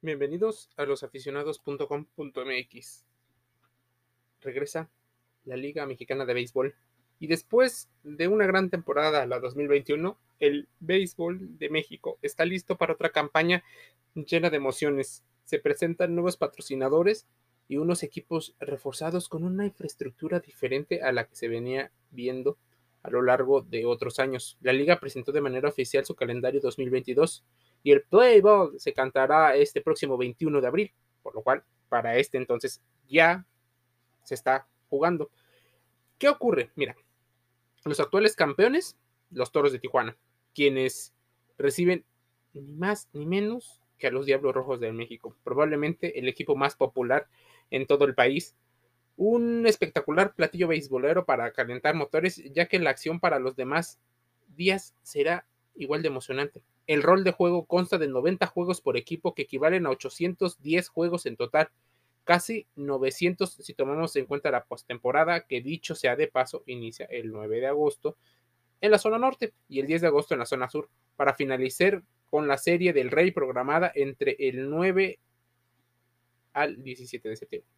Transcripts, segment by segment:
Bienvenidos a losaficionados.com.mx. Regresa la Liga Mexicana de Béisbol y después de una gran temporada, la 2021, el béisbol de México está listo para otra campaña llena de emociones. Se presentan nuevos patrocinadores y unos equipos reforzados con una infraestructura diferente a la que se venía viendo a lo largo de otros años. La liga presentó de manera oficial su calendario 2022 y el Play Ball se cantará este próximo 21 de abril, por lo cual para este entonces ya se está jugando. ¿Qué ocurre? Mira, los actuales campeones, los Toros de Tijuana, quienes reciben ni más ni menos que a los Diablos Rojos de México, probablemente el equipo más popular en todo el país. Un espectacular platillo beisbolero para calentar motores, ya que la acción para los demás días será igual de emocionante. El rol de juego consta de 90 juegos por equipo que equivalen a 810 juegos en total, casi 900 si tomamos en cuenta la postemporada que dicho sea de paso inicia el 9 de agosto en la zona norte y el 10 de agosto en la zona sur, para finalizar con la serie del Rey programada entre el 9 al 17 de septiembre.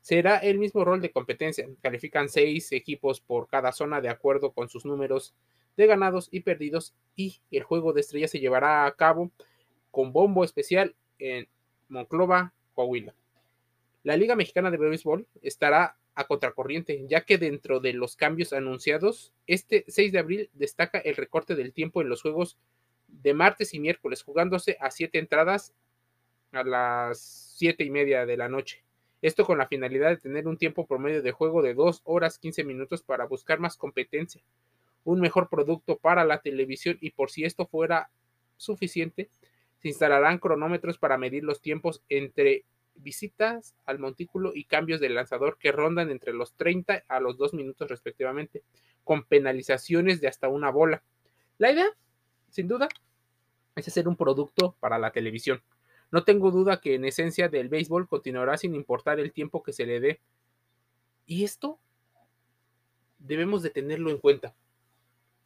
Será el mismo rol de competencia. Califican seis equipos por cada zona de acuerdo con sus números de ganados y perdidos y el juego de estrellas se llevará a cabo con bombo especial en Monclova, Coahuila. La Liga Mexicana de Béisbol estará a contracorriente, ya que dentro de los cambios anunciados, este 6 de abril destaca el recorte del tiempo en los juegos de martes y miércoles, jugándose a siete entradas a las siete y media de la noche. Esto con la finalidad de tener un tiempo promedio de juego de 2 horas 15 minutos para buscar más competencia un mejor producto para la televisión y por si esto fuera suficiente, se instalarán cronómetros para medir los tiempos entre visitas al montículo y cambios del lanzador que rondan entre los 30 a los 2 minutos respectivamente, con penalizaciones de hasta una bola. La idea, sin duda, es hacer un producto para la televisión. No tengo duda que en esencia del béisbol continuará sin importar el tiempo que se le dé. Y esto debemos de tenerlo en cuenta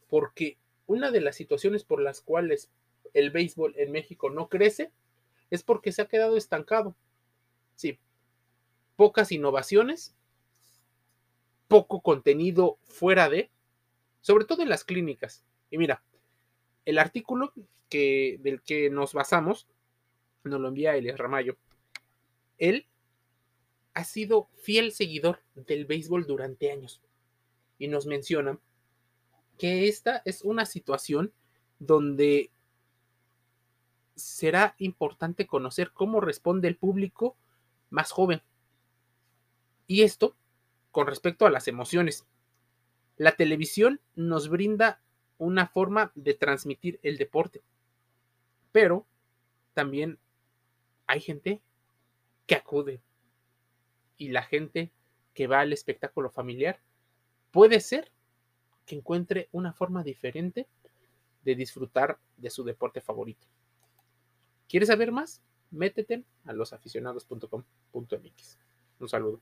porque una de las situaciones por las cuales el béisbol en México no crece es porque se ha quedado estancado. Sí, pocas innovaciones, poco contenido fuera de, sobre todo en las clínicas. Y mira, el artículo que, del que nos basamos nos lo envía Elias Ramayo. Él ha sido fiel seguidor del béisbol durante años y nos menciona que esta es una situación donde será importante conocer cómo responde el público más joven. Y esto con respecto a las emociones. La televisión nos brinda una forma de transmitir el deporte, pero también hay gente que acude y la gente que va al espectáculo familiar puede ser que encuentre una forma diferente de disfrutar de su deporte favorito. ¿Quieres saber más? Métete a losaficionados.com.mx. Un saludo.